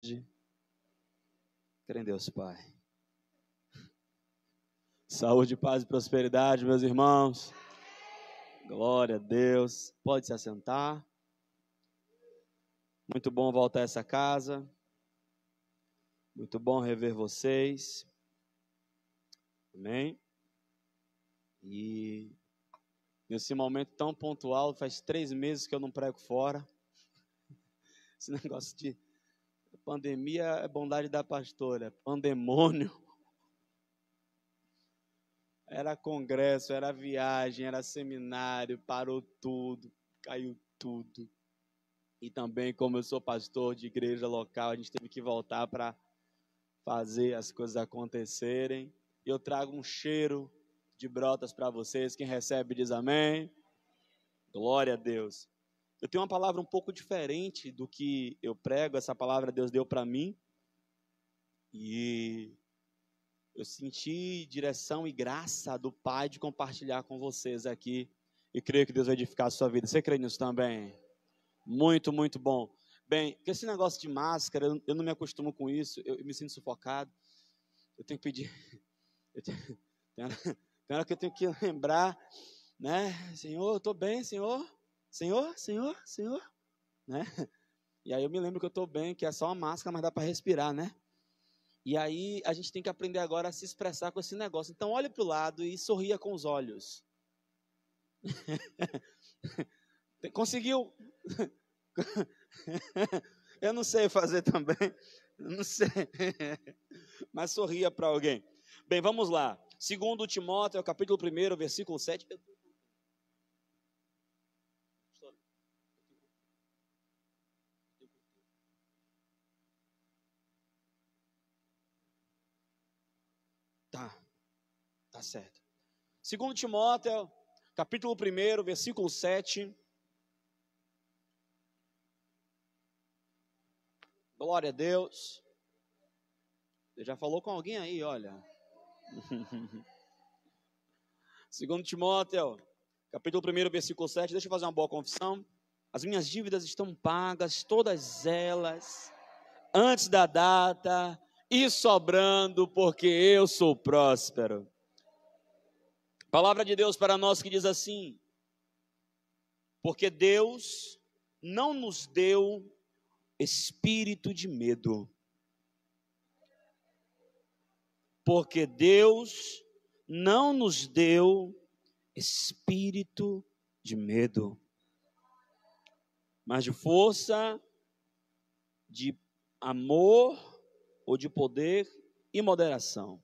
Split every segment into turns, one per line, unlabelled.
Crê em Deus, Pai. Saúde, paz e prosperidade, meus irmãos. Glória a Deus. Pode se assentar. Muito bom voltar a essa casa. Muito bom rever vocês. Amém. E nesse momento tão pontual, faz três meses que eu não prego fora. Esse negócio de pandemia é bondade da pastora, pandemônio. Era congresso, era viagem, era seminário, parou tudo, caiu tudo. E também, como eu sou pastor de igreja local, a gente teve que voltar para fazer as coisas acontecerem. E eu trago um cheiro de brotas para vocês. Quem recebe diz amém. Glória a Deus. Eu tenho uma palavra um pouco diferente do que eu prego. Essa palavra Deus deu para mim. E eu senti direção e graça do Pai de compartilhar com vocês aqui. E creio que Deus vai edificar a sua vida. Você crê nisso também? Muito, muito bom. Bem, com esse negócio de máscara, eu não me acostumo com isso, eu me sinto sufocado. Eu tenho que pedir. Eu tenho, tem, hora, tem hora que eu tenho que lembrar, né? Senhor, eu estou bem, Senhor. Senhor, Senhor, Senhor. Né? E aí eu me lembro que eu estou bem, que é só uma máscara, mas dá para respirar, né? E aí a gente tem que aprender agora a se expressar com esse negócio. Então olhe para o lado e sorria com os olhos. Conseguiu? Eu não sei fazer também. Eu não sei. Mas sorria para alguém. Bem, vamos lá. Segundo Timóteo, capítulo 1, versículo 7. Tá. Tá certo. Segundo Timóteo, capítulo 1, versículo 7. Glória a Deus. Você já falou com alguém aí, olha. Segundo Timóteo, capítulo 1, versículo 7, deixa eu fazer uma boa confissão. As minhas dívidas estão pagas, todas elas, antes da data, e sobrando, porque eu sou próspero. Palavra de Deus para nós que diz assim: porque Deus não nos deu espírito de medo. Porque Deus não nos deu espírito de medo, mas de força, de amor ou de poder e moderação.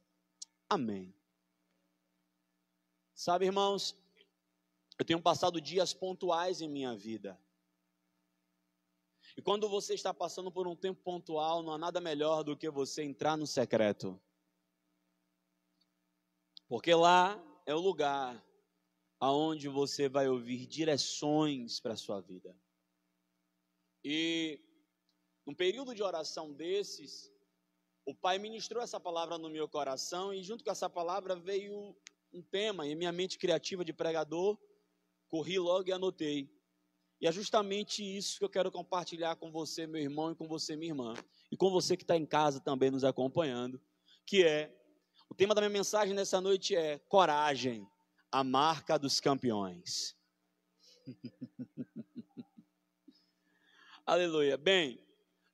Amém. Sabe, irmãos, eu tenho passado dias pontuais em minha vida. E quando você está passando por um tempo pontual, não há nada melhor do que você entrar no secreto. Porque lá é o lugar aonde você vai ouvir direções para a sua vida. E num período de oração desses, o Pai ministrou essa palavra no meu coração e junto com essa palavra veio um tema e minha mente criativa de pregador, corri logo e anotei. E é justamente isso que eu quero compartilhar com você, meu irmão, e com você, minha irmã, e com você que está em casa também nos acompanhando, que é o tema da minha mensagem nessa noite é coragem, a marca dos campeões. Aleluia. Bem,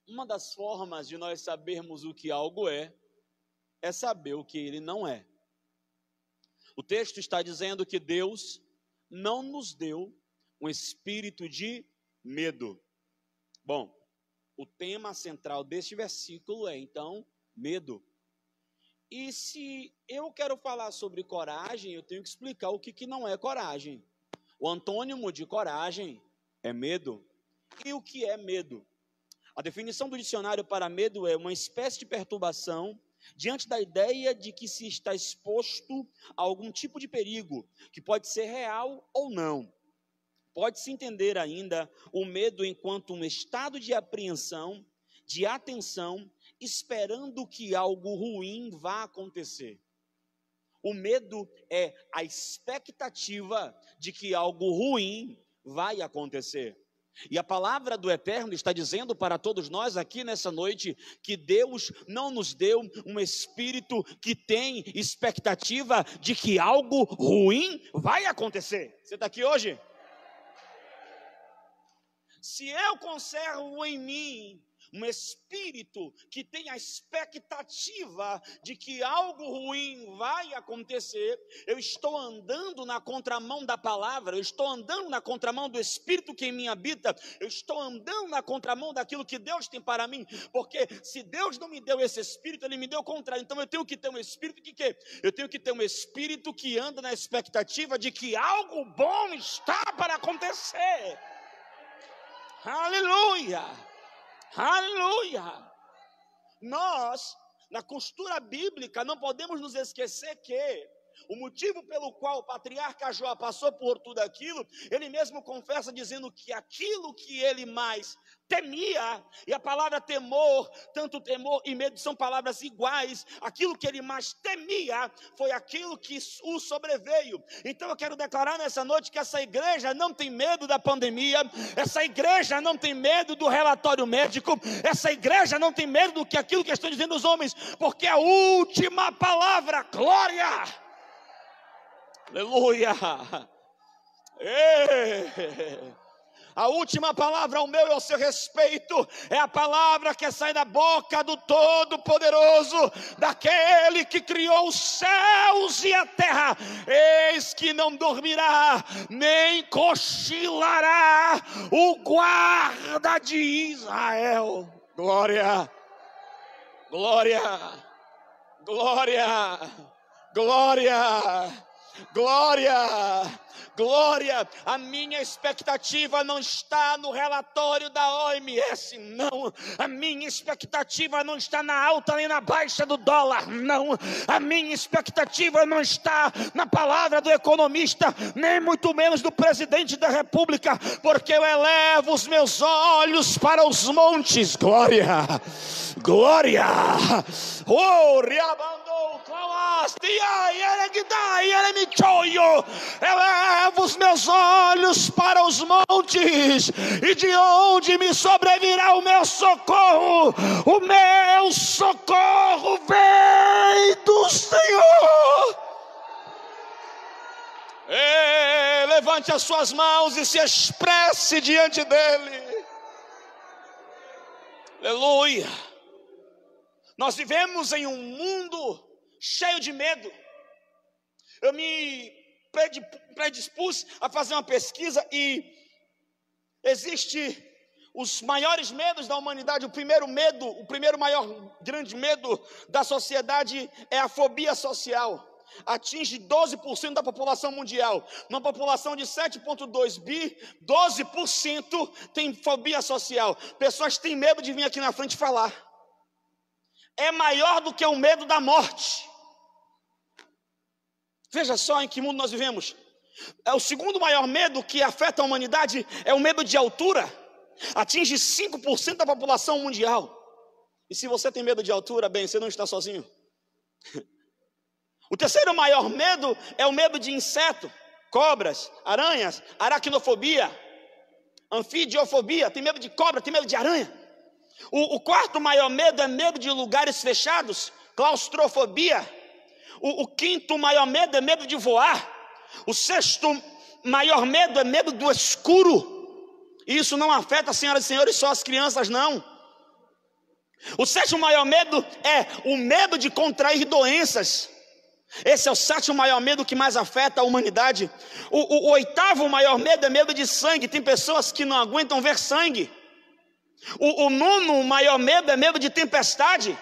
uma das formas de nós sabermos o que algo é, é saber o que ele não é. O texto está dizendo que Deus não nos deu um espírito de medo. Bom, o tema central deste versículo é então medo. E se eu quero falar sobre coragem, eu tenho que explicar o que, que não é coragem. O antônimo de coragem é medo. E o que é medo? A definição do dicionário para medo é uma espécie de perturbação diante da ideia de que se está exposto a algum tipo de perigo, que pode ser real ou não. Pode-se entender ainda o medo enquanto um estado de apreensão, de atenção, esperando que algo ruim vá acontecer. O medo é a expectativa de que algo ruim vai acontecer. E a palavra do Eterno está dizendo para todos nós aqui nessa noite que Deus não nos deu um espírito que tem expectativa de que algo ruim vai acontecer. Você está aqui hoje? Se eu conservo em mim um espírito que tem a expectativa de que algo ruim vai acontecer, eu estou andando na contramão da palavra, eu estou andando na contramão do espírito que em mim habita, eu estou andando na contramão daquilo que Deus tem para mim, porque se Deus não me deu esse espírito, ele me deu o contrário. Então eu tenho que ter um espírito que quê? Eu tenho que ter um espírito que anda na expectativa de que algo bom está para acontecer. Aleluia! Aleluia! Nós, na costura bíblica, não podemos nos esquecer que o motivo pelo qual o patriarca Jó passou por tudo aquilo, ele mesmo confessa dizendo que aquilo que ele mais temia, e a palavra temor, tanto temor e medo são palavras iguais, aquilo que ele mais temia foi aquilo que o sobreveio. Então eu quero declarar nessa noite que essa igreja não tem medo da pandemia, essa igreja não tem medo do relatório médico, essa igreja não tem medo do que aquilo que estão dizendo os homens, porque a última palavra, glória, aleluia. Ei. A última palavra ao meu e ao seu respeito é a palavra que sai da boca do Todo-Poderoso, daquele que criou os céus e a terra. Eis que não dormirá, nem cochilará o guarda de Israel. Glória, glória, glória, glória, glória glória. A minha expectativa não está no relatório da OMS, não. A minha expectativa não está na alta nem na baixa do dólar, não. A minha expectativa não está na palavra do economista, nem muito menos do presidente da República, porque eu elevo os meus olhos para os montes. Glória, glória. Oh, Elevo os meus olhos para os montes, e de onde me sobrevirá o meu socorro? O meu socorro vem do Senhor. Levante as suas mãos e se expresse diante dEle. Aleluia. Nós vivemos em um mundo cheio de medo. Eu me predispus a fazer uma pesquisa e existe os maiores medos da humanidade. O primeiro medo, o primeiro maior grande medo da sociedade é a fobia social. Atinge 12% da população mundial. Numa população de 7,2 bi, 12% tem fobia social. Pessoas têm medo de vir aqui na frente falar. É maior do que o medo da morte. Veja só em que mundo nós vivemos. É o segundo maior medo que afeta a humanidade é o medo de altura. Atinge 5% da população mundial. E se você tem medo de altura, bem, você não está sozinho. O terceiro maior medo é o medo de inseto, cobras, aranhas, aracnofobia, anfidiofobia, tem medo de cobra, tem medo de aranha. O, o quarto maior medo é medo de lugares fechados, claustrofobia, o, o quinto maior medo é medo de voar. O sexto maior medo é medo do escuro. E isso não afeta, senhoras e senhores, só as crianças, não. O sétimo maior medo é o medo de contrair doenças. Esse é o sétimo maior medo que mais afeta a humanidade. O, o, o, oitavo maior medo é medo de sangue. Tem pessoas que não aguentam ver sangue. O, o nono maior medo é medo de tempestade.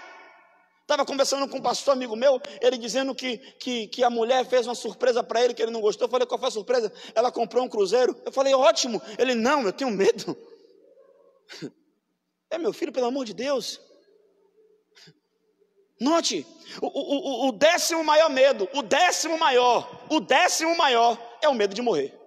Estava conversando com um pastor amigo meu, ele dizendo que, que, que a mulher fez uma surpresa para ele que ele não gostou. Eu falei, qual foi a surpresa? Ela comprou um cruzeiro. Eu falei, ótimo. Ele, não, eu tenho medo. É meu filho, pelo amor de Deus. Note, o, o, o décimo maior medo, o décimo maior, o décimo maior é o medo de morrer.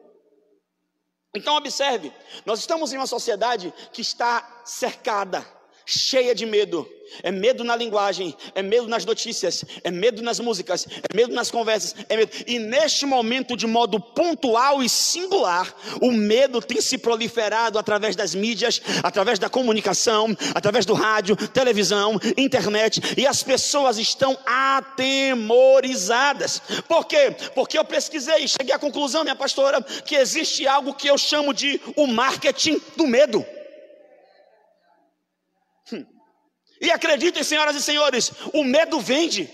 Então observe, nós estamos em uma sociedade que está cercada cheia de medo. É medo na linguagem, é medo nas notícias, é medo nas músicas, é medo nas conversas, é medo. E neste momento, de modo pontual e singular, o medo tem se proliferado através das mídias, através da comunicação, através do rádio, televisão, internet, e as pessoas estão atemorizadas. Por quê? Porque eu pesquisei e cheguei à conclusão, minha pastora, que existe algo que eu chamo de o marketing do medo. E acreditem, senhoras e senhores, o medo vende.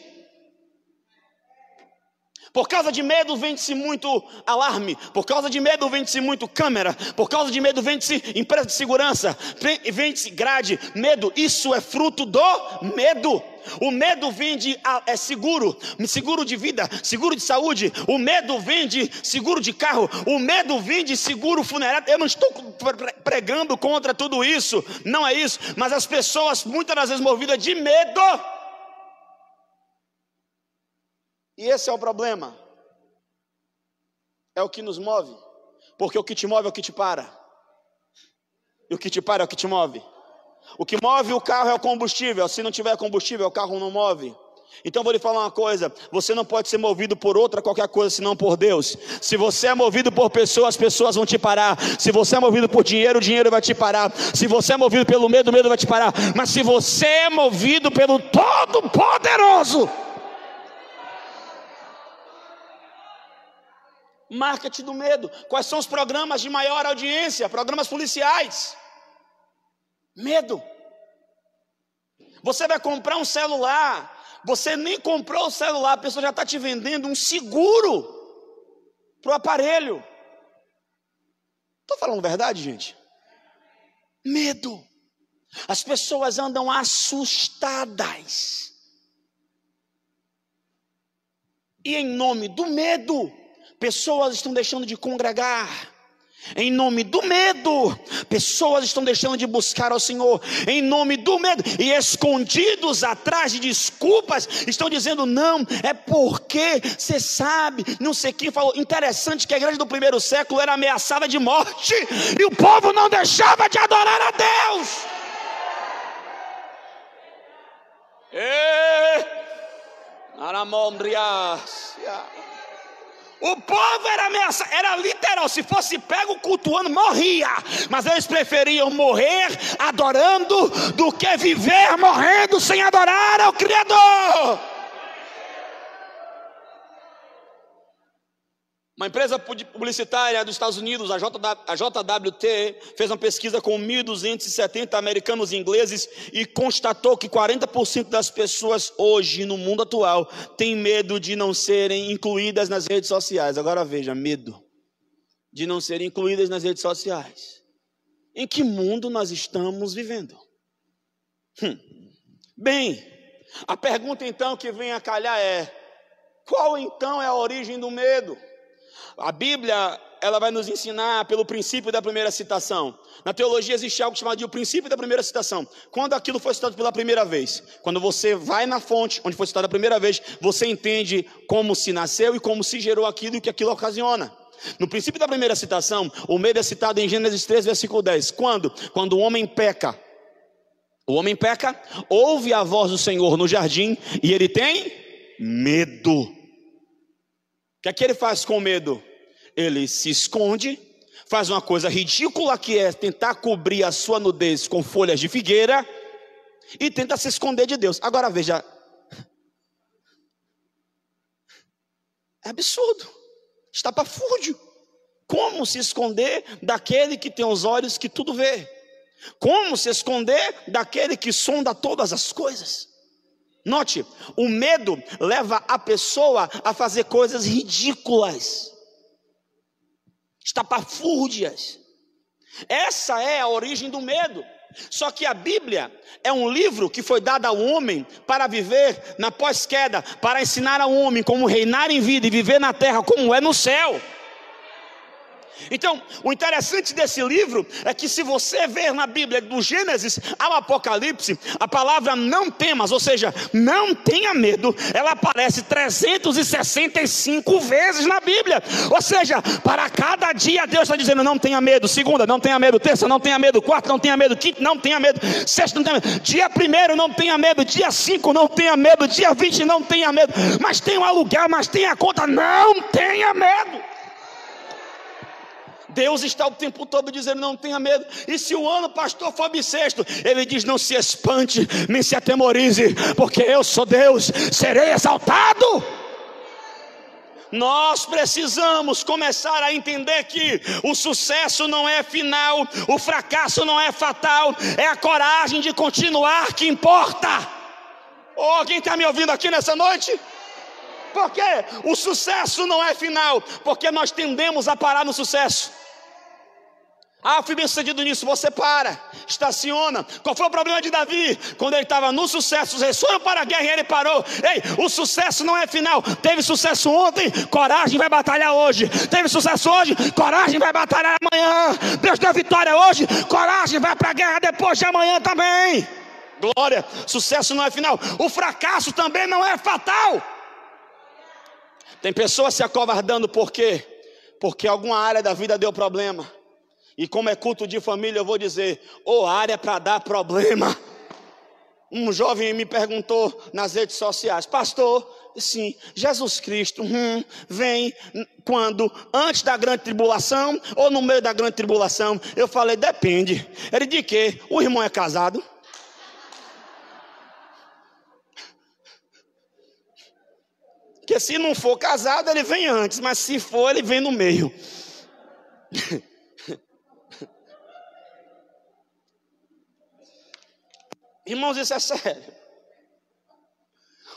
Por causa de medo vende-se muito alarme, por causa de medo vende-se muito câmera, por causa de medo vende-se empresa de segurança, vende-se grade. Medo, isso é fruto do medo. O medo vende é seguro, seguro de vida, seguro de saúde. O medo vende seguro de carro. O medo vende seguro funerário. Eu não estou pregando contra tudo isso, não é isso. Mas as pessoas, muitas das vezes movidas de medo, e esse é o problema. É o que nos move. Porque o que te move é o que te para. E o que te para é o que te move. O que move o carro é o combustível. Se não tiver combustível, o carro não move. Então vou lhe falar uma coisa: você não pode ser movido por outra qualquer coisa senão por Deus. Se você é movido por pessoas, as pessoas vão te parar. Se você é movido por dinheiro, o dinheiro vai te parar. Se você é movido pelo medo, o medo vai te parar. Mas se você é movido pelo Todo-Poderoso, Marketing do medo. Quais são os programas de maior audiência? Programas policiais. Medo. Você vai comprar um celular. Você nem comprou o celular, a pessoa já está te vendendo um seguro para o aparelho. Estou falando verdade, gente? Medo. As pessoas andam assustadas. E em nome do medo, pessoas estão deixando de congregar. Em nome do medo, pessoas estão deixando de buscar ao Senhor. Em nome do medo, e escondidos atrás de desculpas, estão dizendo: não, é porque você sabe, não sei quem falou. Interessante que a igreja do primeiro século era ameaçada de morte, e o povo não deixava de adorar a Deus. E... O povo era ameaçado, era literal. Se fosse pego cultuando, morria. Mas eles preferiam morrer adorando do que viver morrendo sem adorar ao Criador. Uma empresa publicitária dos Estados Unidos, a, JWT, fez uma pesquisa com 1.270 americanos e ingleses e constatou que 40% das pessoas hoje no mundo atual têm medo de não serem incluídas nas redes sociais. Agora veja, medo de não serem incluídas nas redes sociais. Em que mundo nós estamos vivendo? Hum. Bem, a pergunta então que vem a calhar é: qual então é a origem do medo? A Bíblia, ela vai nos ensinar pelo princípio da primeira citação. Na teologia existe algo chamado de o princípio da primeira citação. Quando aquilo foi citado pela primeira vez, quando você vai na fonte onde foi citado a primeira vez, você entende como se nasceu e como se gerou aquilo e o que aquilo ocasiona. No princípio da primeira citação, o medo é citado em Gênesis 3, versículo 10. Quando? Quando o homem peca. O homem peca, ouve a voz do Senhor no jardim e ele tem medo que é que ele faz com medo? Ele se esconde, faz uma coisa ridícula que é tentar cobrir a sua nudez com folhas de figueira e tenta se esconder de Deus. Agora veja, é absurdo, está para fúdio. Como se esconder daquele que tem os olhos que tudo vê? Como se esconder daquele que sonda todas as coisas? Note, o medo leva a pessoa a fazer coisas ridículas, estapafúrdias. Essa é a origem do medo. Só que a Bíblia é um livro que foi dado ao homem para viver na pós-queda, para ensinar ao homem como reinar em vida e viver na terra como é no céu. Então, o interessante desse livro é que se você ver na Bíblia do Gênesis ao Apocalipse, a palavra não temas, ou seja, não tenha medo, ela aparece 365 vezes na Bíblia. Ou seja, para cada dia Deus está dizendo: não tenha medo. Segunda, não tenha medo. Terça, não tenha medo. Quarta, não tenha medo. Quinta, não tenha medo. Sexta, não tenha medo. Dia primeiro, não tenha medo. Dia cinco, não tenha medo. Dia vinte, não tenha medo. Mas tem o aluguel, mas tem a conta. Não tenha medo. Deus está o tempo todo dizendo: não tenha medo. E se o ano pastor for bissexto, ele diz: não se espante, nem se atemorize, porque eu sou Deus, serei exaltado. Nós precisamos começar a entender que o sucesso não é final, o fracasso não é fatal, é a coragem de continuar que importa. Oh, alguém está me ouvindo aqui nessa noite? Porque o sucesso não é final, porque nós tendemos a parar no sucesso. Ah, fui bem sucedido nisso. Você para, estaciona. Qual foi o problema de Davi? Quando ele estava no sucesso, reis foram para a guerra e ele parou. Ei, o sucesso não é final. Teve sucesso ontem, coragem vai batalhar hoje. Teve sucesso hoje, coragem vai batalhar amanhã. Deus deu vitória hoje, coragem vai para a guerra depois de amanhã também. Glória, sucesso não é final. O fracasso também não é fatal. Tem pessoas se acovardando por quê? Porque alguma área da vida deu problema. E como é culto de família, eu vou dizer: ou área para dar problema. Um jovem me perguntou nas redes sociais, pastor, sim, Jesus Cristo hum, vem quando? Antes da grande tribulação ou no meio da grande tribulação? Eu falei, depende. Ele de quê? O irmão é casado? Porque se não for casado, ele vem antes, mas se for, ele vem no meio. Irmãos, isso é sério.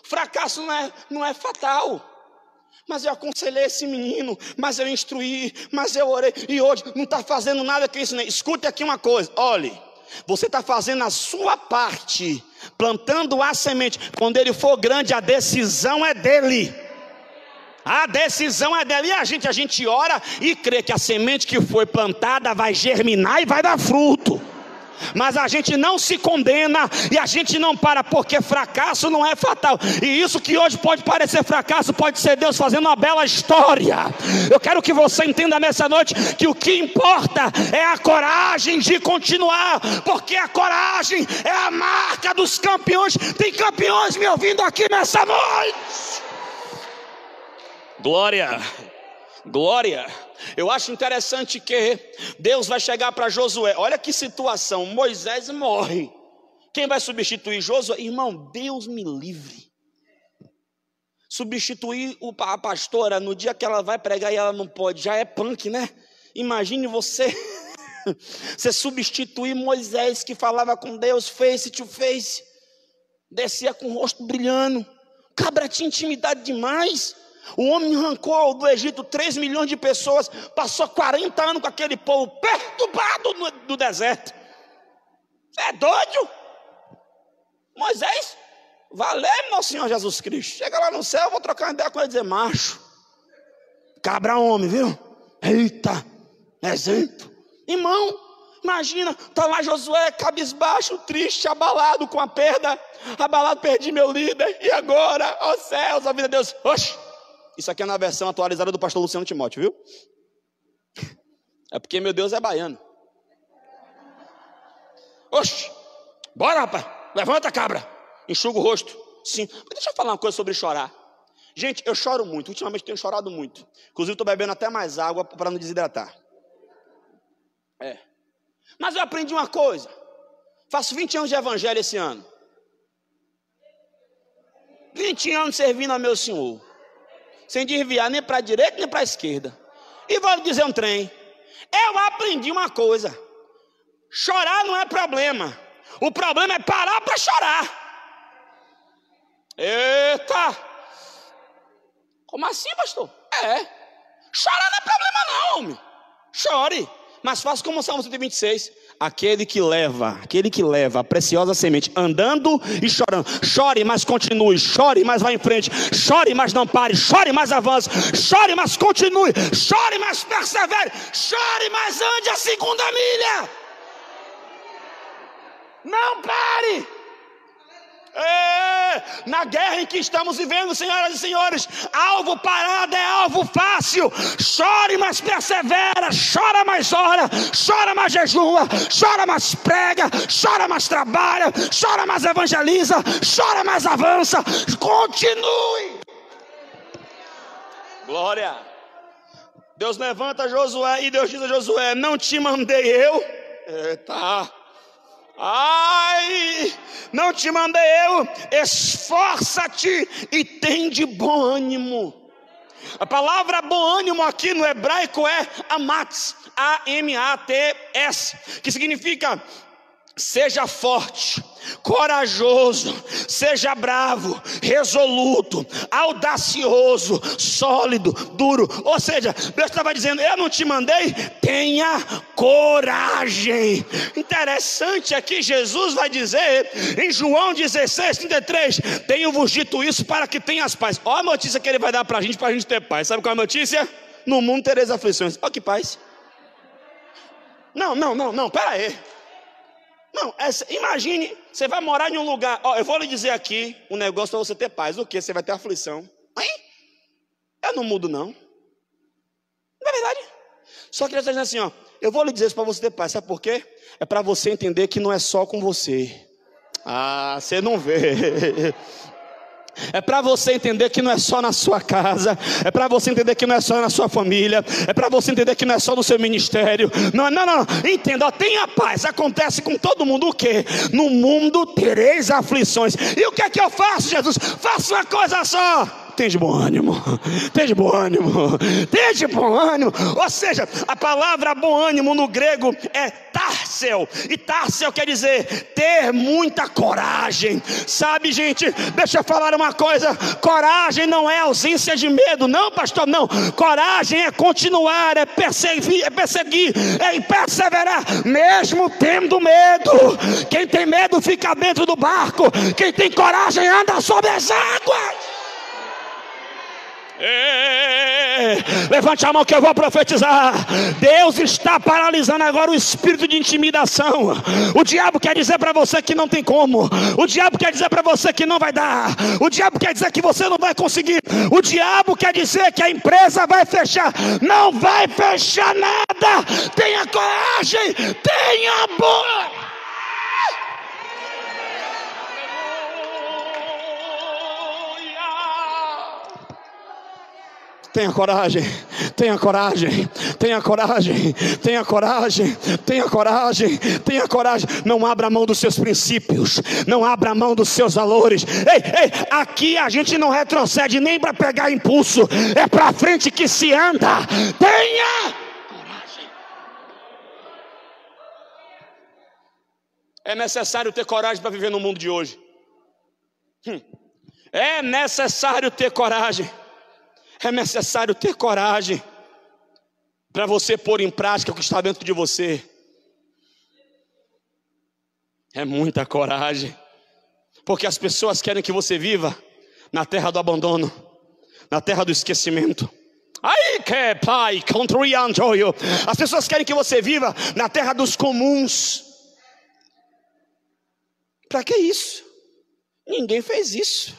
Fracasso não é, não é fatal. Mas eu aconselhei esse menino, mas eu instruí, mas eu orei, e hoje não está fazendo nada com isso. Escute aqui uma coisa: olhe, você está fazendo a sua parte, plantando a semente. Quando ele for grande, a decisão é dele. A decisão é dele. E a gente, a gente ora e crê que a semente que foi plantada vai germinar e vai dar fruto mas a gente não se condena e a gente não para, porque fracasso não é fatal. E isso que hoje pode parecer fracasso, pode ser Deus fazendo uma bela história. Eu quero que você entenda nessa noite que o que importa é a coragem de continuar, porque a coragem é a marca dos campeões. Tem campeões me ouvindo aqui nessa noite. Glória, glória. Eu acho interessante que Deus vai chegar para Josué. Olha que situação: Moisés morre. Quem vai substituir Josué? Irmão, Deus me livre. Substituir a pastora no dia que ela vai pregar e ela não pode, já é punk, né? Imagine você, você substituir Moisés que falava com Deus face to face, descia com o rosto brilhando, cabra tinha intimidade demais. O homem arrancou do Egito 3 milhões de pessoas, passou 40 anos com aquele povo perturbado no, do deserto. É doido? Moisés, valeu, meu Senhor Jesus Cristo. Chega lá no céu, eu vou trocar uma ideia com ele e dizer, macho, cabra homem, viu? Eita, exemplo. Irmão, imagina, está lá Josué, cabisbaixo, triste, abalado com a perda, abalado, perdi meu líder, e agora, ó céus, a vida de Deus, oxe. Isso aqui é na versão atualizada do pastor Luciano Timóteo, viu? É porque meu Deus é baiano. Oxe, bora rapaz, levanta cabra, enxuga o rosto. Sim, mas deixa eu falar uma coisa sobre chorar. Gente, eu choro muito, ultimamente tenho chorado muito. Inclusive estou bebendo até mais água para não desidratar. É. Mas eu aprendi uma coisa. Faço 20 anos de evangelho esse ano. 20 anos servindo a meu Senhor sem desviar nem para a direita nem para a esquerda. E vou lhe dizer um trem. Eu aprendi uma coisa: chorar não é problema. O problema é parar para chorar. Eita! Como assim, pastor? É. Chorar não é problema, não, homem. Chore. Mas faça como o Salmo 126. Aquele que leva, aquele que leva a preciosa semente, andando e chorando. Chore, mas continue. Chore, mas vá em frente. Chore, mas não pare. Chore, mas avance. Chore, mas continue. Chore, mas persevere. Chore, mas ande a segunda milha. Não pare. É, na guerra em que estamos vivendo, senhoras e senhores, alvo parado é alvo fácil. Chore, mas persevera, chora, mais ora, chora, mais jejua, chora, mais prega, chora, mais trabalha, chora, mais evangeliza, chora, mais avança. Continue. Glória. Deus levanta Josué e Deus diz a Josué: Não te mandei eu. Eita. Ai, não te mandei eu, esforça-te e tem de bom ânimo. A palavra bom ânimo aqui no hebraico é amatz, A-M-A-T-S, que significa seja forte, corajoso, seja bravo, resoluto, audacioso, sólido, duro. Ou seja, Deus estava dizendo: Eu não te mandei, tenha coragem. Interessante é que Jesus vai dizer em João 16, 33: Tenho-vos dito isso para que tenhas paz. Olha a notícia que ele vai dar para a gente, para a gente ter paz. Sabe qual é a notícia? No mundo tereis aflições. Olha que paz. Não, não, não, não, pera aí. Não, essa, imagine, você vai morar em um lugar. Ó, eu vou lhe dizer aqui um negócio para você ter paz. O que? Você vai ter aflição. Hein? Eu não mudo, não. Não é verdade? Só que ele está dizendo assim, ó. Eu vou lhe dizer isso para você ter paz. Sabe por quê? É para você entender que não é só com você. Ah, você não vê. É para você entender que não é só na sua casa, é para você entender que não é só na sua família, é para você entender que não é só no seu ministério. Não, não, não. Entenda, tenha paz. Acontece com todo mundo o quê? No mundo tereis aflições. E o que é que eu faço, Jesus? Faço uma coisa só de bom ânimo, de bom ânimo, de bom ânimo. Ou seja, a palavra bom ânimo no grego é társel, e társel quer dizer ter muita coragem. Sabe, gente, deixa eu falar uma coisa: coragem não é ausência de medo, não, pastor, não. Coragem é continuar, é perseguir, é perseguir, é perseverar, mesmo tendo medo. Quem tem medo fica dentro do barco, quem tem coragem anda sobre as águas. Levante a mão que eu vou profetizar. Deus está paralisando agora o espírito de intimidação. O diabo quer dizer para você que não tem como. O diabo quer dizer para você que não vai dar. O diabo quer dizer que você não vai conseguir. O diabo quer dizer que a empresa vai fechar. Não vai fechar nada. Tenha coragem. Tenha boa. Tenha coragem, tenha coragem, tenha coragem, tenha coragem, tenha coragem, tenha coragem. Não abra mão dos seus princípios, não abra mão dos seus valores. Ei, ei, aqui a gente não retrocede nem para pegar impulso, é para frente que se anda. Tenha coragem. É necessário ter coragem para viver no mundo de hoje. Hum. É necessário ter coragem é necessário ter coragem para você pôr em prática o que está dentro de você. É muita coragem, porque as pessoas querem que você viva na terra do abandono, na terra do esquecimento. Aí que pai, As pessoas querem que você viva na terra dos comuns. Para que isso? Ninguém fez isso.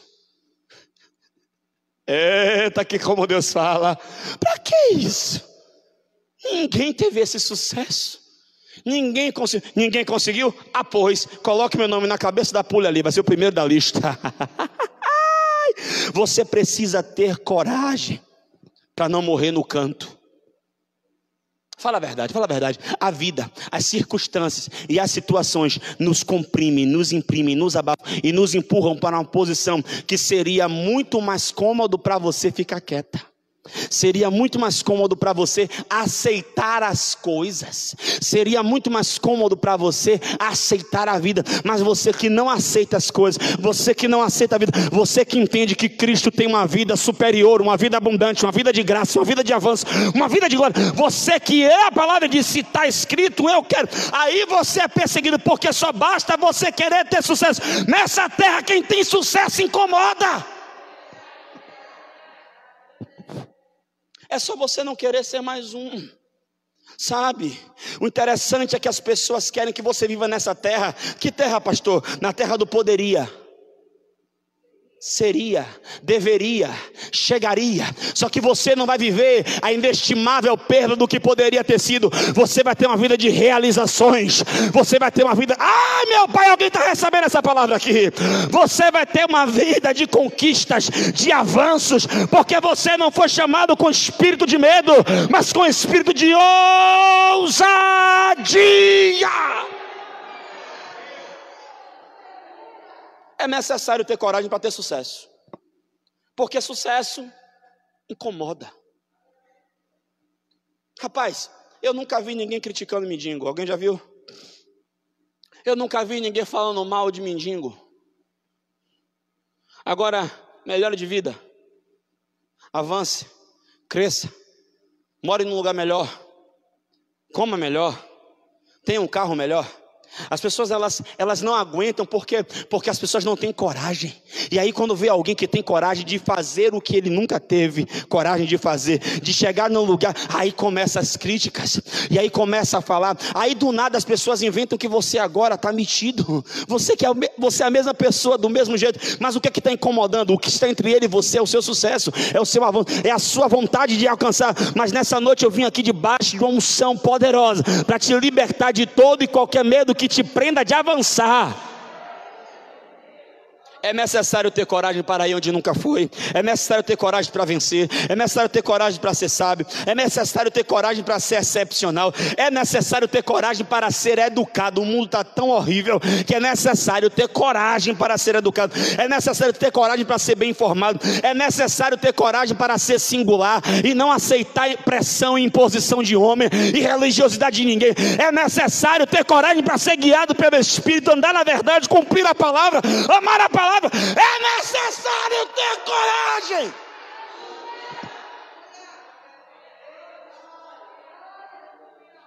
Eita, que como Deus fala. Para que isso? Ninguém teve esse sucesso. Ninguém, cons ninguém conseguiu? Ah, coloque meu nome na cabeça da pulha ali, vai ser o primeiro da lista. Você precisa ter coragem para não morrer no canto. Fala a verdade, fala a verdade. A vida, as circunstâncias e as situações nos comprimem, nos imprimem, nos abafam e nos empurram para uma posição que seria muito mais cômodo para você ficar quieta. Seria muito mais cômodo para você aceitar as coisas. Seria muito mais cômodo para você aceitar a vida. Mas você que não aceita as coisas, você que não aceita a vida, você que entende que Cristo tem uma vida superior, uma vida abundante, uma vida de graça, uma vida de avanço, uma vida de glória. Você que é a palavra de se está escrito, eu quero. Aí você é perseguido porque só basta você querer ter sucesso. Nessa terra, quem tem sucesso incomoda. É só você não querer ser mais um. Sabe? O interessante é que as pessoas querem que você viva nessa terra. Que terra, pastor? Na terra do poderia seria, deveria, chegaria. Só que você não vai viver a inestimável perda do que poderia ter sido. Você vai ter uma vida de realizações. Você vai ter uma vida. Ai, meu pai, alguém está recebendo essa palavra aqui. Você vai ter uma vida de conquistas, de avanços, porque você não foi chamado com espírito de medo, mas com espírito de ousadia. É necessário ter coragem para ter sucesso. Porque sucesso incomoda. Rapaz, eu nunca vi ninguém criticando mendigo. Alguém já viu? Eu nunca vi ninguém falando mal de mendigo. Agora, melhore de vida. Avance, cresça, more num lugar melhor, coma melhor, tenha um carro melhor. As pessoas elas, elas não aguentam porque porque as pessoas não têm coragem. E aí quando vê alguém que tem coragem de fazer o que ele nunca teve coragem de fazer, de chegar num lugar, aí começa as críticas. E aí começa a falar. Aí do nada as pessoas inventam que você agora está metido. Você que é você é a mesma pessoa do mesmo jeito, mas o que é que está incomodando? O que está entre ele e você é o seu sucesso, é o seu avanço, é a sua vontade de alcançar. Mas nessa noite eu vim aqui debaixo de uma unção poderosa para te libertar de todo e qualquer medo que te prenda de avançar. É necessário ter coragem para ir onde nunca foi. É necessário ter coragem para vencer. É necessário ter coragem para ser sábio. É necessário ter coragem para ser excepcional. É necessário ter coragem para ser educado. O mundo está tão horrível que é necessário ter coragem para ser educado. É necessário ter coragem para ser bem informado. É necessário ter coragem para ser singular e não aceitar pressão e imposição de homem e religiosidade de ninguém. É necessário ter coragem para ser guiado pelo Espírito, andar na verdade, cumprir a palavra, amar a palavra palavra, é necessário ter coragem.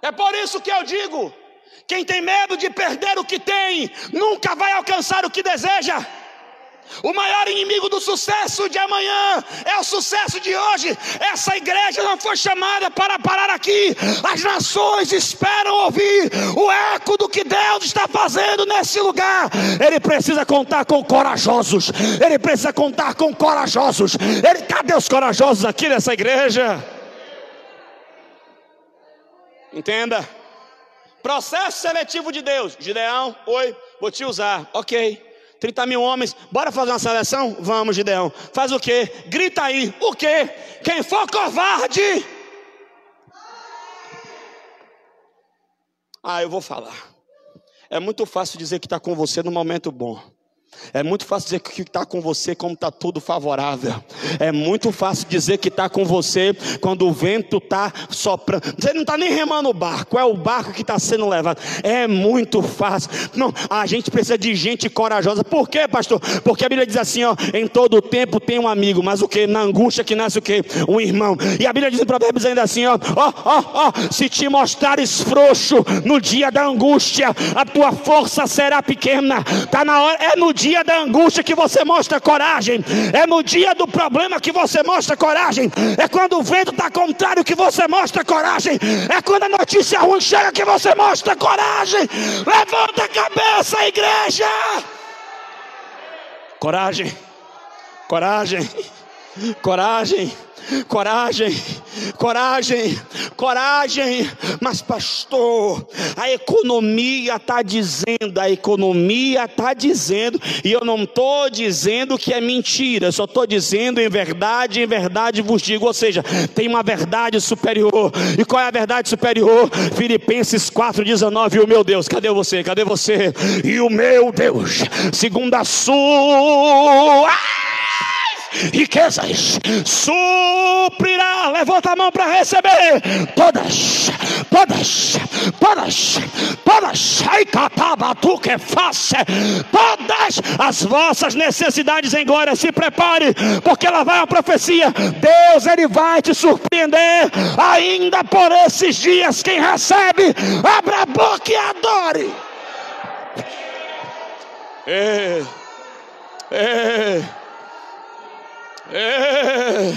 É por isso que eu digo: quem tem medo de perder o que tem, nunca vai alcançar o que deseja. O maior inimigo do sucesso de amanhã é o sucesso de hoje. Essa igreja não foi chamada para parar aqui. As nações esperam ouvir o eco do que Deus está fazendo nesse lugar. Ele precisa contar com corajosos. Ele precisa contar com corajosos. Ele, cadê os corajosos aqui nessa igreja? Entenda. Processo seletivo de Deus. Gideão, oi, vou te usar. Ok. 30 mil homens, bora fazer uma seleção? Vamos, Gideão. Faz o quê? Grita aí. O quê? Quem for covarde. Ah, eu vou falar. É muito fácil dizer que está com você no momento bom. É muito fácil dizer que está com você como está tudo favorável. É muito fácil dizer que está com você quando o vento está soprando. Você não está nem remando o barco, é o barco que está sendo levado. É muito fácil. Não, a gente precisa de gente corajosa. Por quê, pastor? Porque a Bíblia diz assim: ó, em todo tempo tem um amigo, mas o que? Na angústia que nasce o que? Um irmão. E a Bíblia diz em Provérbios ainda assim: ó, ó, ó, ó, se te mostrares frouxo no dia da angústia, a tua força será pequena. Tá na hora, é no dia dia da angústia que você mostra coragem, é no dia do problema que você mostra coragem, é quando o vento está contrário que você mostra coragem, é quando a notícia ruim chega que você mostra coragem. Levanta a cabeça, igreja! Coragem, coragem, coragem coragem, coragem, coragem. Mas, pastor, a economia está dizendo, a economia está dizendo, e eu não estou dizendo que é mentira, só estou dizendo em verdade, em verdade vos digo, ou seja, tem uma verdade superior. E qual é a verdade superior? Filipenses 4,19. E o meu Deus, cadê você? Cadê você? E o meu Deus, segundo a sua riquezas, suprirá. Levanta a mão para receber todas, todas, todas, todas. Ai, catabatu que faça todas as vossas necessidades em glória. Se prepare, porque lá vai a profecia. Deus, Ele vai te surpreender ainda por esses dias. Quem recebe, abra a boca e adore. É, é, é.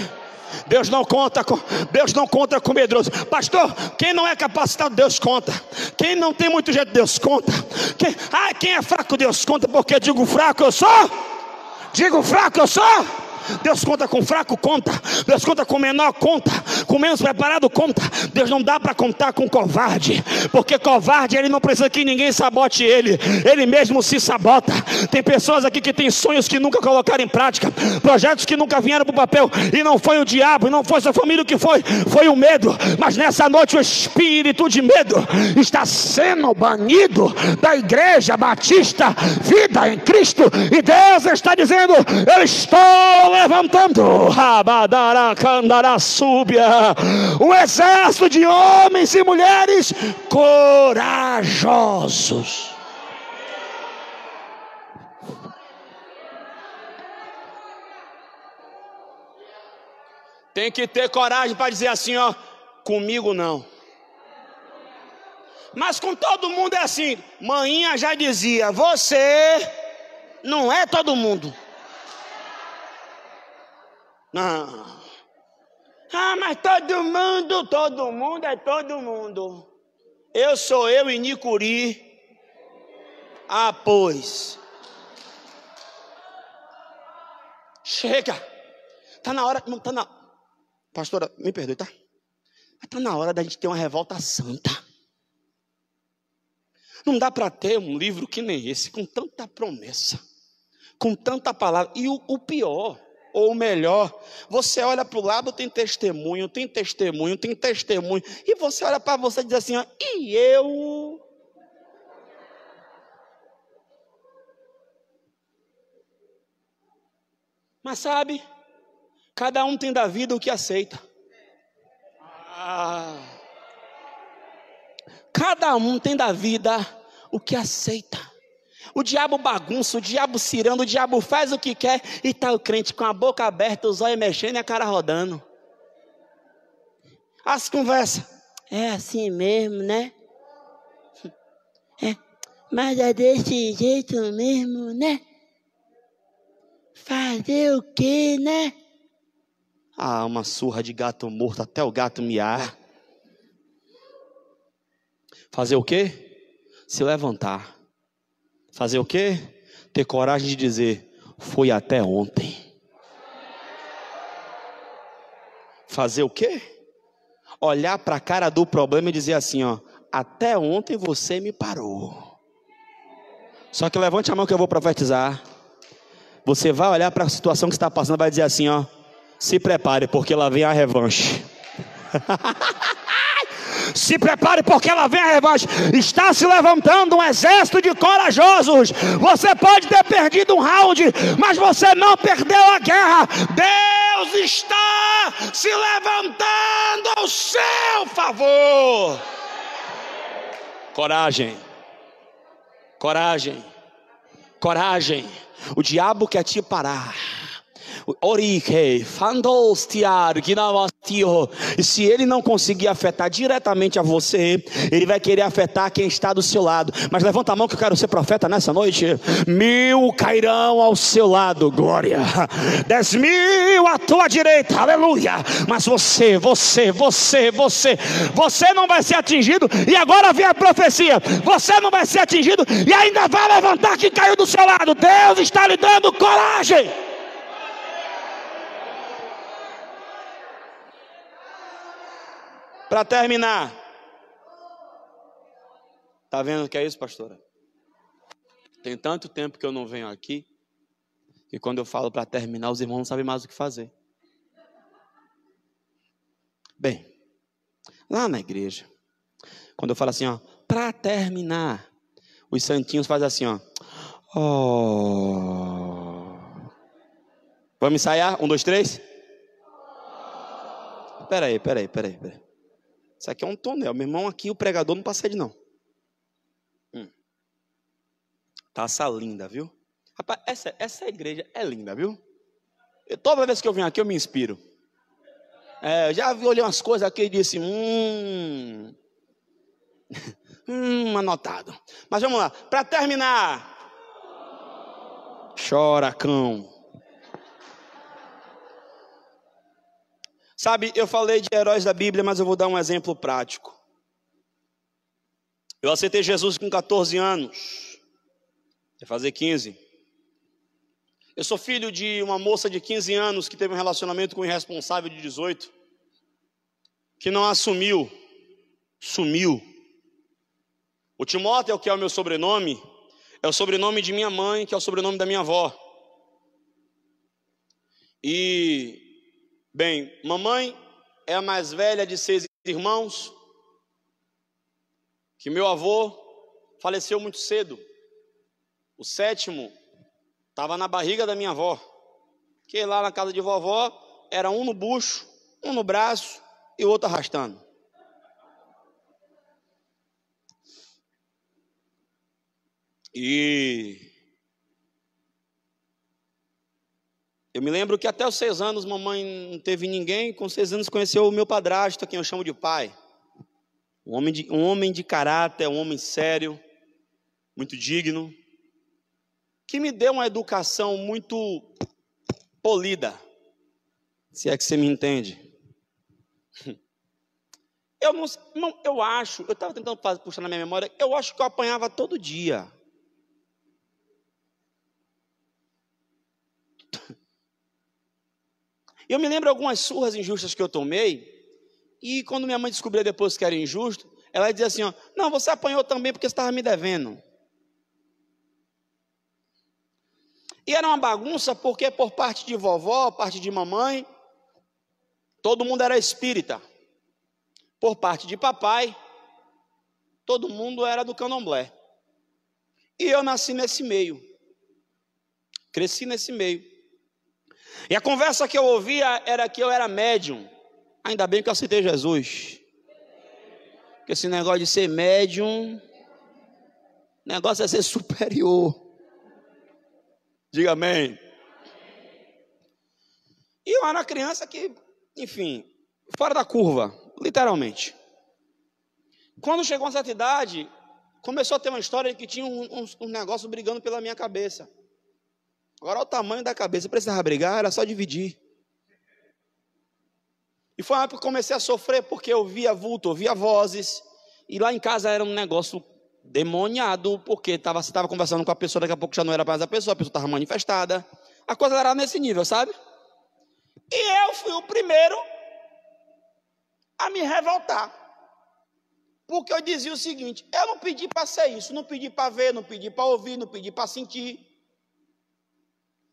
Deus não conta com Deus não conta com medroso. Pastor, quem não é capacitado, Deus conta. Quem não tem muito jeito, Deus conta. Quem, ah, quem é fraco, Deus conta, porque digo fraco eu sou. Digo fraco eu sou. Deus conta com fraco, conta. Deus conta com menor, conta. Com menos preparado, conta. Deus não dá para contar com covarde, porque covarde ele não precisa que ninguém sabote ele, ele mesmo se sabota. Tem pessoas aqui que têm sonhos que nunca colocaram em prática, projetos que nunca vieram para o papel, e não foi o diabo, e não foi sua família que foi, foi o medo. Mas nessa noite o espírito de medo está sendo banido da igreja batista, vida em Cristo, e Deus está dizendo: Eu estou levantando um exército de homens e mulheres corajosos. Tem que ter coragem para dizer assim, ó, comigo não. Mas com todo mundo é assim. Maninha já dizia: você não é todo mundo. Não. Ah, mas todo mundo, todo mundo é todo mundo. Eu sou eu e Nicuri. Ah, pois. Chega. Tá na hora, tá na Pastora, me perdoe, tá? Tá na hora da gente ter uma revolta santa. Não dá para ter um livro que nem esse, com tanta promessa, com tanta palavra. E o, o pior, ou melhor, você olha para o lado, tem testemunho, tem testemunho, tem testemunho, e você olha para você e diz assim: ó, e eu? Mas sabe, cada um tem da vida o que aceita. Ah. Cada um tem da vida o que aceita. O diabo bagunça, o diabo cirando, o diabo faz o que quer e está o crente com a boca aberta, os olhos mexendo e a cara rodando. As conversas. É assim mesmo, né? É, mas é desse jeito mesmo, né? Fazer o que, né? Ah, uma surra de gato morto até o gato miar. Fazer o quê? Se levantar. Fazer o quê? Ter coragem de dizer: foi até ontem. Fazer o quê? Olhar para a cara do problema e dizer assim: ó, até ontem você me parou. Só que levante a mão que eu vou profetizar. Você vai olhar para a situação que está passando e vai dizer assim: ó, se prepare, porque lá vem a revanche. Se prepare porque ela vem a revanche. Está se levantando um exército de corajosos. Você pode ter perdido um round, mas você não perdeu a guerra. Deus está se levantando ao seu favor. Coragem. Coragem. Coragem. O diabo quer te parar. Orike, e se ele não conseguir afetar diretamente a você, ele vai querer afetar quem está do seu lado. Mas levanta a mão que eu quero ser profeta nessa noite. Mil cairão ao seu lado, glória. Dez mil à tua direita, aleluia. Mas você, você, você, você, você não vai ser atingido. E agora vem a profecia: você não vai ser atingido e ainda vai levantar quem caiu do seu lado. Deus está lhe dando coragem. Para terminar. Tá vendo o que é isso, pastora? Tem tanto tempo que eu não venho aqui. E quando eu falo para terminar, os irmãos não sabem mais o que fazer. Bem, lá na igreja, quando eu falo assim, ó, para terminar, os santinhos fazem assim, ó. Oh. Vamos ensaiar? Um, dois, três. Peraí, peraí, peraí, peraí. Isso aqui é um tonel. Meu irmão, aqui o pregador não passa de não. Hum. Taça linda, viu? Rapaz, essa, essa igreja é linda, viu? Eu, toda vez que eu venho aqui, eu me inspiro. É, eu já vi, olhei umas coisas aqui e disse, hum, hum, anotado. Mas vamos lá, para terminar. Chora, cão. Sabe, eu falei de heróis da Bíblia, mas eu vou dar um exemplo prático. Eu aceitei Jesus com 14 anos. Vai fazer 15. Eu sou filho de uma moça de 15 anos que teve um relacionamento com um irresponsável de 18, que não assumiu, sumiu. O Timóteo, que é o meu sobrenome, é o sobrenome de minha mãe, que é o sobrenome da minha avó. E Bem, mamãe é a mais velha de seis irmãos, que meu avô faleceu muito cedo. O sétimo estava na barriga da minha avó, que lá na casa de vovó era um no bucho, um no braço e o outro arrastando. E Eu me lembro que até os seis anos mamãe não teve ninguém, com seis anos conheceu o meu padrasto, quem eu chamo de pai. Um homem de, um homem de caráter, um homem sério, muito digno, que me deu uma educação muito polida, se é que você me entende. Eu não, eu acho, eu estava tentando puxar na minha memória, eu acho que eu apanhava todo dia. Eu me lembro algumas surras injustas que eu tomei, e quando minha mãe descobriu depois que era injusto, ela dizia assim: ó, Não, você apanhou também porque você estava me devendo. E era uma bagunça porque, por parte de vovó, parte de mamãe, todo mundo era espírita. Por parte de papai, todo mundo era do candomblé. E eu nasci nesse meio, cresci nesse meio. E a conversa que eu ouvia era que eu era médium. Ainda bem que eu aceitei Jesus. Porque esse negócio de ser médium, negócio é ser superior. Diga amém. E eu era uma criança que, enfim, fora da curva, literalmente. Quando chegou a certa idade, começou a ter uma história que tinha um, um, um negócio brigando pela minha cabeça. Agora, o tamanho da cabeça, precisava brigar, era só dividir. E foi uma época que comecei a sofrer porque eu via vulto, eu via vozes. E lá em casa era um negócio demoniado, porque tava, você estava conversando com a pessoa, daqui a pouco já não era mais a pessoa, a pessoa estava manifestada. A coisa era nesse nível, sabe? E eu fui o primeiro a me revoltar. Porque eu dizia o seguinte: eu não pedi para ser isso, não pedi para ver, não pedi para ouvir, não pedi para sentir.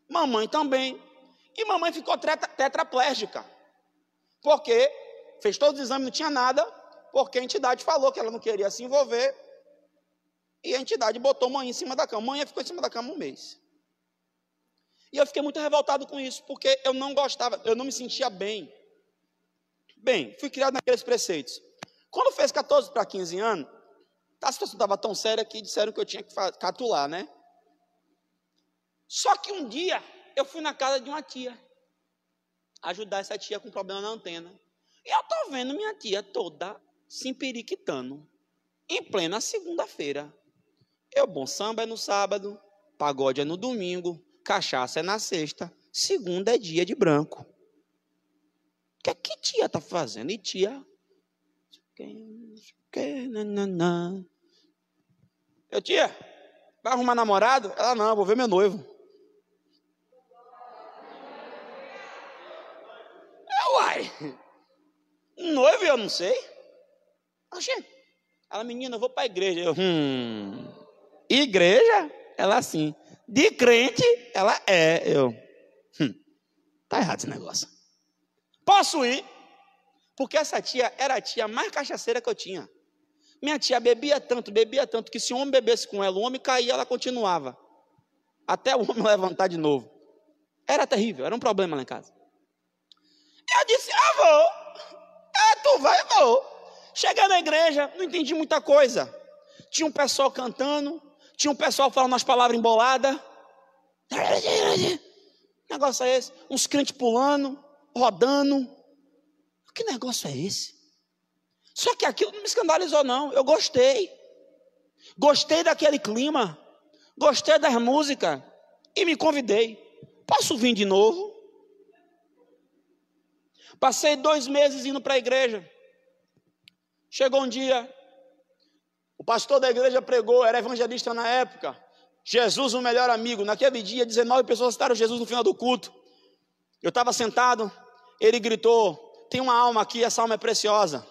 Mamãe também. E mamãe ficou tetraplégica. Porque fez todos os exames, não tinha nada, porque a entidade falou que ela não queria se envolver. E a entidade botou mãe em cima da cama. Mãe ficou em cima da cama um mês. E eu fiquei muito revoltado com isso, porque eu não gostava, eu não me sentia bem. Bem, fui criado naqueles preceitos. Quando fez 14 para 15 anos, a situação estava tão séria que disseram que eu tinha que catular, né? Só que um dia eu fui na casa de uma tia, ajudar essa tia com problema na antena. E eu tô vendo minha tia toda se empiriquitando, em plena segunda-feira. Eu, bom samba é no sábado, pagode é no domingo, cachaça é na sexta, segunda é dia de branco. O que, é que tia tá fazendo? E tia. Eu, tia, vai arrumar namorado? Ela, não, vou ver meu noivo. Noivo eu não sei. Oxê, ela, menina, eu vou para a igreja. Eu, hum, igreja? Ela assim, de crente, ela é. Eu, hum, tá errado esse negócio. Posso ir? Porque essa tia era a tia mais cachaceira que eu tinha. Minha tia bebia tanto, bebia tanto, que se o homem bebesse com ela, o homem caía, ela continuava. Até o homem levantar de novo. Era terrível, era um problema lá em casa. Eu disse. É, tu vai, vou. Cheguei na igreja, não entendi muita coisa. Tinha um pessoal cantando, tinha um pessoal falando umas palavras emboladas. negócio é esse? Uns crentes pulando, rodando. Que negócio é esse? Só que aquilo não me escandalizou, não. Eu gostei. Gostei daquele clima. Gostei das músicas. E me convidei. Posso vir de novo? Passei dois meses indo para a igreja. Chegou um dia, o pastor da igreja pregou, era evangelista na época. Jesus, o melhor amigo. Naquele dia, 19 pessoas citaram Jesus no final do culto. Eu estava sentado, ele gritou: Tem uma alma aqui, essa alma é preciosa.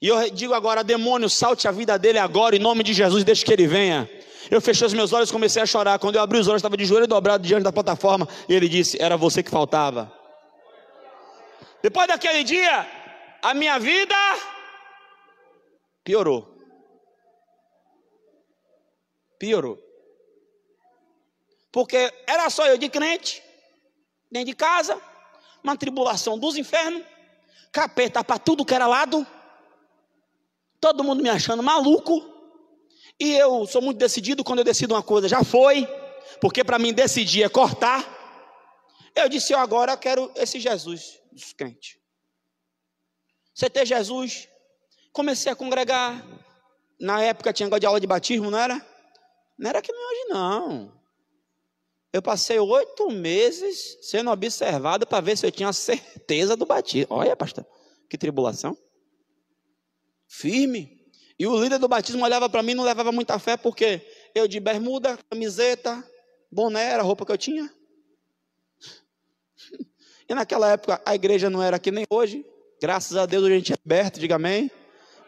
E eu digo agora: demônio, salte a vida dele agora, em nome de Jesus, deixe que ele venha. Eu fechei os meus olhos e comecei a chorar. Quando eu abri os olhos, estava de joelho dobrado diante da plataforma. E ele disse: Era você que faltava. Depois daquele dia, a minha vida piorou. Piorou. Porque era só eu de crente, dentro de casa, uma tribulação dos infernos, capeta para tudo que era lado, todo mundo me achando maluco, e eu sou muito decidido, quando eu decido uma coisa, já foi, porque para mim decidir é cortar. Eu disse, eu agora quero esse Jesus dos crentes. Você ter Jesus, comecei a congregar, na época tinha negócio de aula de batismo, não era? Não era que nem hoje, não. Eu passei oito meses sendo observado para ver se eu tinha certeza do batismo. Olha, pastor, que tribulação. Firme. E o líder do batismo olhava para mim e não levava muita fé, porque eu de bermuda, camiseta, boné, era a roupa que eu tinha. E naquela época a igreja não era que nem hoje. Graças a Deus a gente é aberto, diga amém.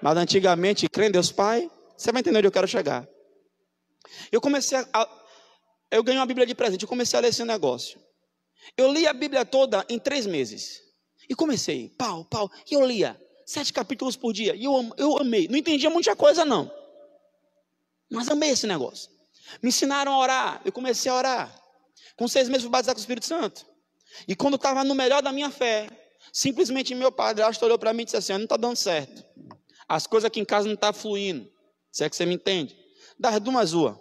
Mas antigamente, crê em Deus Pai, você vai entender onde eu quero chegar. Eu comecei a, eu ganhei uma Bíblia de presente, eu comecei a ler esse negócio. Eu li a Bíblia toda em três meses. E comecei, pau, pau, e eu lia sete capítulos por dia. E eu, eu amei. Não entendia muita coisa, não. Mas amei esse negócio. Me ensinaram a orar. Eu comecei a orar. Com seis meses fui batizado com o Espírito Santo. E quando estava no melhor da minha fé, simplesmente meu padre olhou para mim e disse assim: não está dando certo. As coisas aqui em casa não estão tá fluindo. Se é que você me entende. Das duas ruas.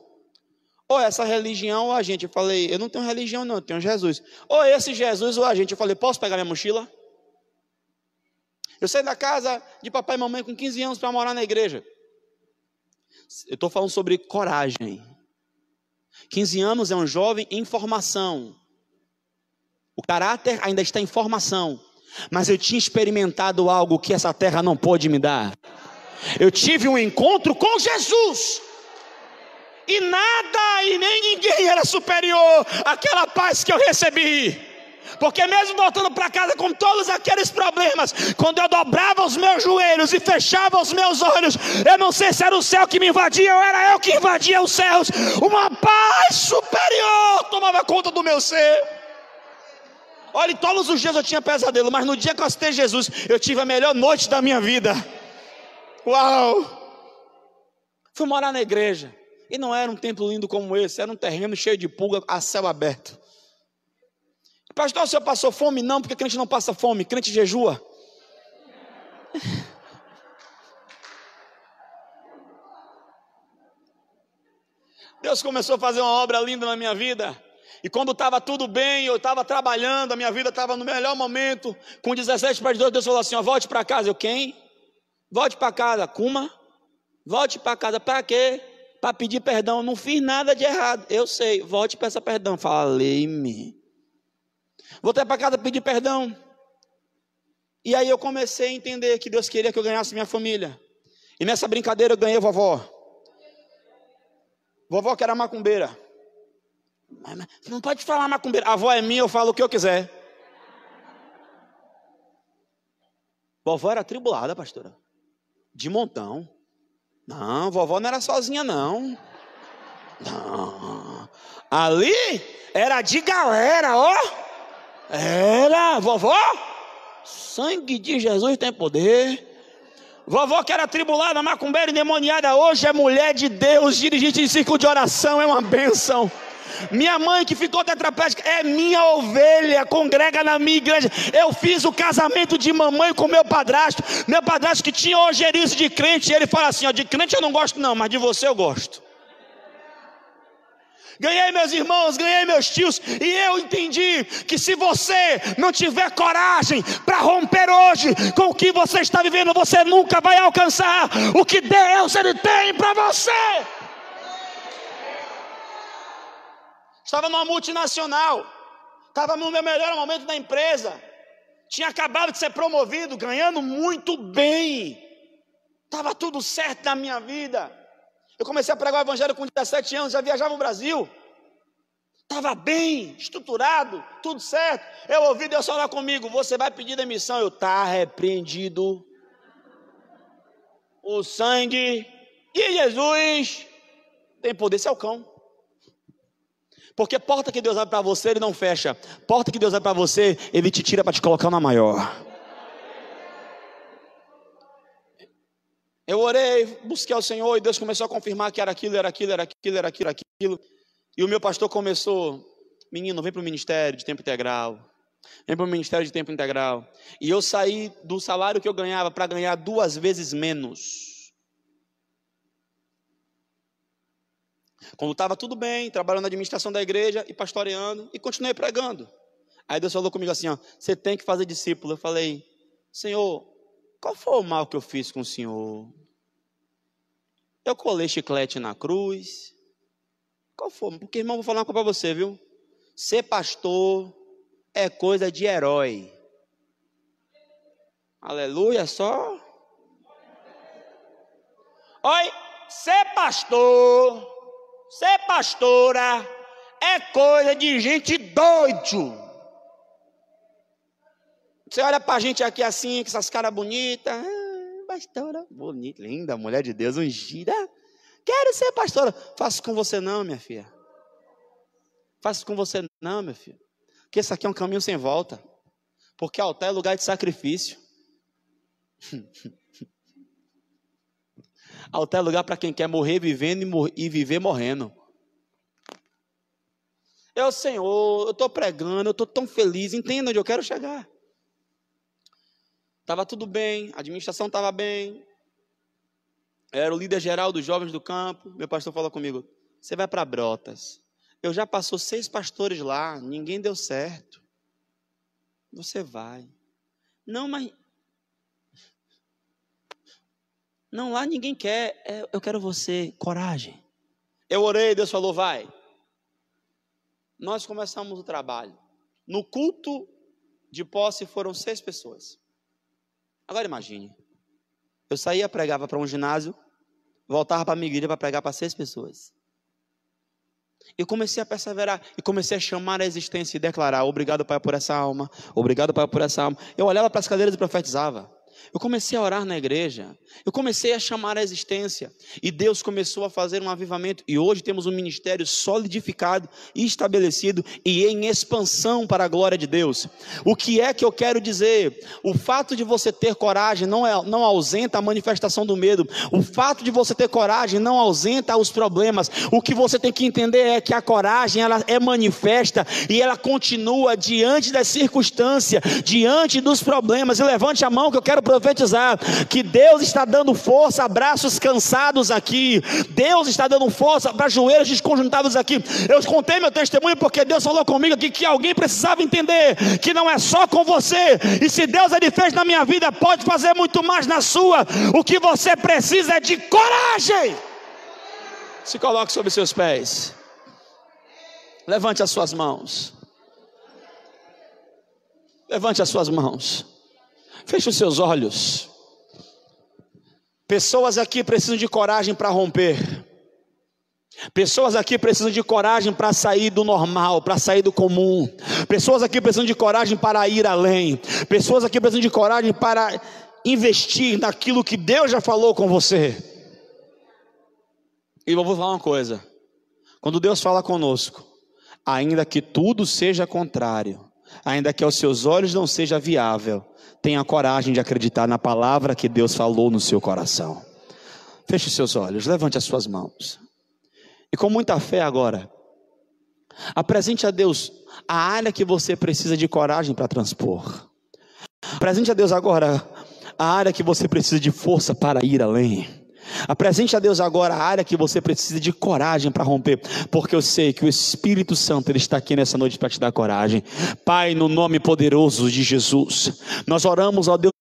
Ou essa religião ou a gente. Eu falei, eu não tenho religião, não, eu tenho Jesus. Ou esse Jesus ou a gente. Eu falei, posso pegar minha mochila? Eu saí da casa de papai e mamãe com 15 anos para morar na igreja. Eu estou falando sobre coragem. 15 anos é um jovem em formação. O caráter ainda está em formação. Mas eu tinha experimentado algo que essa terra não pôde me dar. Eu tive um encontro com Jesus e nada e nem ninguém era superior àquela paz que eu recebi. Porque mesmo voltando para casa com todos aqueles problemas, quando eu dobrava os meus joelhos e fechava os meus olhos, eu não sei se era o céu que me invadia ou era eu que invadia os céus. Uma paz superior tomava conta do meu ser. Olha, todos os dias eu tinha pesadelo, mas no dia que eu aceitei Jesus, eu tive a melhor noite da minha vida. Uau! Fui morar na igreja. E não era um templo lindo como esse, era um terreno cheio de pulga a céu aberto. Pastor, o senhor passou fome? Não, porque crente não passa fome, crente jejua. Deus começou a fazer uma obra linda na minha vida. E quando estava tudo bem, eu estava trabalhando, a minha vida estava no melhor momento. Com 17 para 18, Deus falou assim: ó, volte para casa. Eu, quem? Volte para casa. Kuma? Volte para casa. Para quê? para pedir perdão. Não fiz nada de errado. Eu sei. Volte e peça perdão. Falei-me. Voltei para casa pedir perdão. E aí eu comecei a entender que Deus queria que eu ganhasse minha família. E nessa brincadeira eu ganhei vovó. Vovó que era macumbeira. Não pode falar macumbeira. A avó é minha, eu falo o que eu quiser. Vovó era tribulada, pastora. De montão. Não, vovó não era sozinha, não. Não. Ali era de galera, ó. Era, vovó. Sangue de Jesus tem poder. Vovó que era tribulada, macumbeira e demoniada, hoje é mulher de Deus, dirigente de círculo de oração, é uma bênção. Minha mãe que ficou tetraplégica é minha ovelha, congrega na minha igreja. Eu fiz o casamento de mamãe com meu padrasto. Meu padrasto que tinha ojerizo de crente, ele fala assim: ó, de crente eu não gosto não, mas de você eu gosto. Ganhei meus irmãos, ganhei meus tios, e eu entendi que se você não tiver coragem para romper hoje com o que você está vivendo, você nunca vai alcançar o que Deus ele tem para você. Estava numa multinacional, estava no meu melhor momento da empresa, tinha acabado de ser promovido, ganhando muito bem, estava tudo certo na minha vida. Eu comecei a pregar o evangelho com 17 anos, já viajava o Brasil, estava bem, estruturado, tudo certo. Eu ouvi Deus falar comigo: você vai pedir demissão. Eu, está repreendido. O sangue de Jesus tem poder, esse é cão. Porque porta que Deus abre para você, Ele não fecha. Porta que Deus abre para você, Ele te tira para te colocar na maior. Eu orei, busquei ao Senhor e Deus começou a confirmar que era aquilo, era aquilo, era aquilo, era aquilo, era aquilo. E o meu pastor começou, menino, vem para o ministério de tempo integral. Vem para o ministério de tempo integral. E eu saí do salário que eu ganhava para ganhar duas vezes menos. Quando estava tudo bem, trabalhando na administração da igreja e pastoreando, e continuei pregando. Aí Deus falou comigo assim: ó, você tem que fazer discípulo. Eu falei, Senhor, qual foi o mal que eu fiz com o Senhor? Eu colei chiclete na cruz. Qual foi? Porque, irmão, vou falar uma coisa para você, viu? Ser pastor é coisa de herói. Aleluia, só. Oi, ser pastor ser pastora é coisa de gente doido. Você olha para a gente aqui assim, com essas caras bonitas. Ah, pastora, bonita, linda, mulher de Deus, ungida. Quero ser pastora. Faço com você não, minha filha. Faço com você não, meu filho. Porque esse aqui é um caminho sem volta. Porque altar é lugar de sacrifício. Altar é lugar para quem quer morrer vivendo e, mor e viver morrendo. É o Senhor, eu estou pregando, eu estou tão feliz, entenda onde eu quero chegar. Estava tudo bem, a administração estava bem. era o líder geral dos jovens do campo. Meu pastor falou comigo: você vai para Brotas. Eu já passou seis pastores lá, ninguém deu certo. Você vai. Não, mas Não, lá ninguém quer. É, eu quero você. Coragem. Eu orei, Deus falou, vai. Nós começamos o trabalho. No culto de posse foram seis pessoas. Agora imagine. Eu saía, pregava para um ginásio, voltava para a minha igreja para pregar para seis pessoas. Eu comecei a perseverar e comecei a chamar a existência e declarar: Obrigado, Pai, por essa alma. Obrigado, Pai, por essa alma. Eu olhava para as cadeiras e profetizava. Eu comecei a orar na igreja. Eu comecei a chamar a existência. E Deus começou a fazer um avivamento. E hoje temos um ministério solidificado, estabelecido e em expansão para a glória de Deus. O que é que eu quero dizer? O fato de você ter coragem não, é, não ausenta a manifestação do medo. O fato de você ter coragem não ausenta os problemas. O que você tem que entender é que a coragem ela é manifesta e ela continua diante das circunstâncias, diante dos problemas. E levante a mão que eu quero profetizar que Deus está dando força a braços cansados aqui. Deus está dando força para joelhos desconjuntados aqui. Eu contei meu testemunho porque Deus falou comigo aqui que alguém precisava entender que não é só com você. E se Deus ele fez na minha vida, pode fazer muito mais na sua. O que você precisa é de coragem. Se coloque sobre seus pés. Levante as suas mãos. Levante as suas mãos. Feche os seus olhos. Pessoas aqui precisam de coragem para romper. Pessoas aqui precisam de coragem para sair do normal, para sair do comum. Pessoas aqui precisam de coragem para ir além. Pessoas aqui precisam de coragem para investir naquilo que Deus já falou com você. E eu vou falar uma coisa: quando Deus fala conosco, ainda que tudo seja contrário, ainda que aos seus olhos não seja viável, tenha coragem de acreditar na palavra que Deus falou no seu coração. Feche seus olhos, levante as suas mãos. E com muita fé agora, Apresente a Deus a área que você precisa de coragem para transpor. Apresente a Deus agora a área que você precisa de força para ir além. Apresente a Deus agora a área que você precisa de coragem para romper, porque eu sei que o Espírito Santo ele está aqui nessa noite para te dar coragem. Pai, no nome poderoso de Jesus, nós oramos ao Deus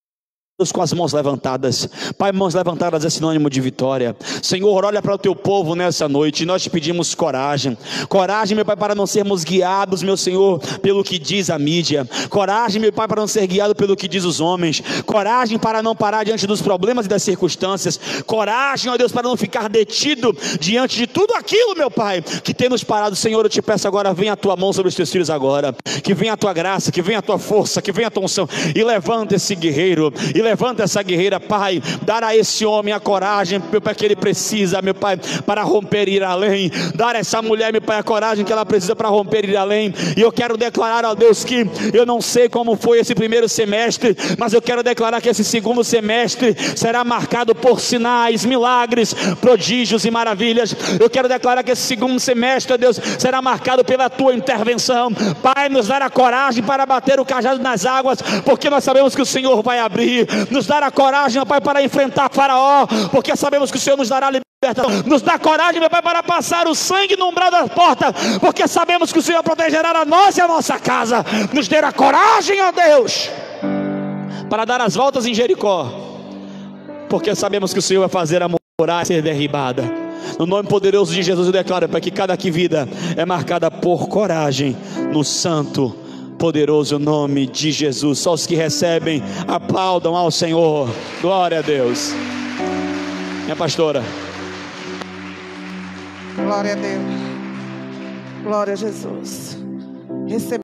com as mãos levantadas, Pai, mãos levantadas é sinônimo de vitória. Senhor, olha para o teu povo nessa noite. Nós te pedimos coragem, coragem, meu Pai, para não sermos guiados, meu Senhor, pelo que diz a mídia, coragem, meu Pai, para não ser guiado pelo que diz os homens, coragem para não parar diante dos problemas e das circunstâncias, coragem, ó Deus, para não ficar detido diante de tudo aquilo, meu Pai, que tem nos parado. Senhor, eu te peço agora, vem a tua mão sobre os teus filhos agora, que venha a tua graça, que venha a tua força, que venha a tua unção e levanta esse guerreiro. E levanta essa guerreira, Pai. Dar a esse homem a coragem, Pai, que ele precisa, meu Pai, para romper e ir além. Dar a essa mulher, meu Pai, a coragem que ela precisa para romper e ir além. E eu quero declarar a Deus que eu não sei como foi esse primeiro semestre, mas eu quero declarar que esse segundo semestre será marcado por sinais, milagres, prodígios e maravilhas. Eu quero declarar que esse segundo semestre, Deus, será marcado pela tua intervenção. Pai, nos dar a coragem para bater o cajado nas águas, porque nós sabemos que o Senhor vai abrir. Nos dar a coragem, meu Pai, para enfrentar Faraó, porque sabemos que o Senhor nos dará libertação. Nos dá coragem, meu Pai, para passar o sangue no umbral da porta, porque sabemos que o Senhor protegerá a nós e a nossa casa. Nos dê a coragem, ó Deus, para dar as voltas em Jericó, porque sabemos que o Senhor vai fazer a muralha ser derribada. No nome poderoso de Jesus eu declaro para que cada que vida é marcada por coragem no santo poderoso nome de Jesus. Só os que recebem, aplaudam ao Senhor. Glória a Deus. Minha pastora.
Glória a Deus. Glória a Jesus. Recebe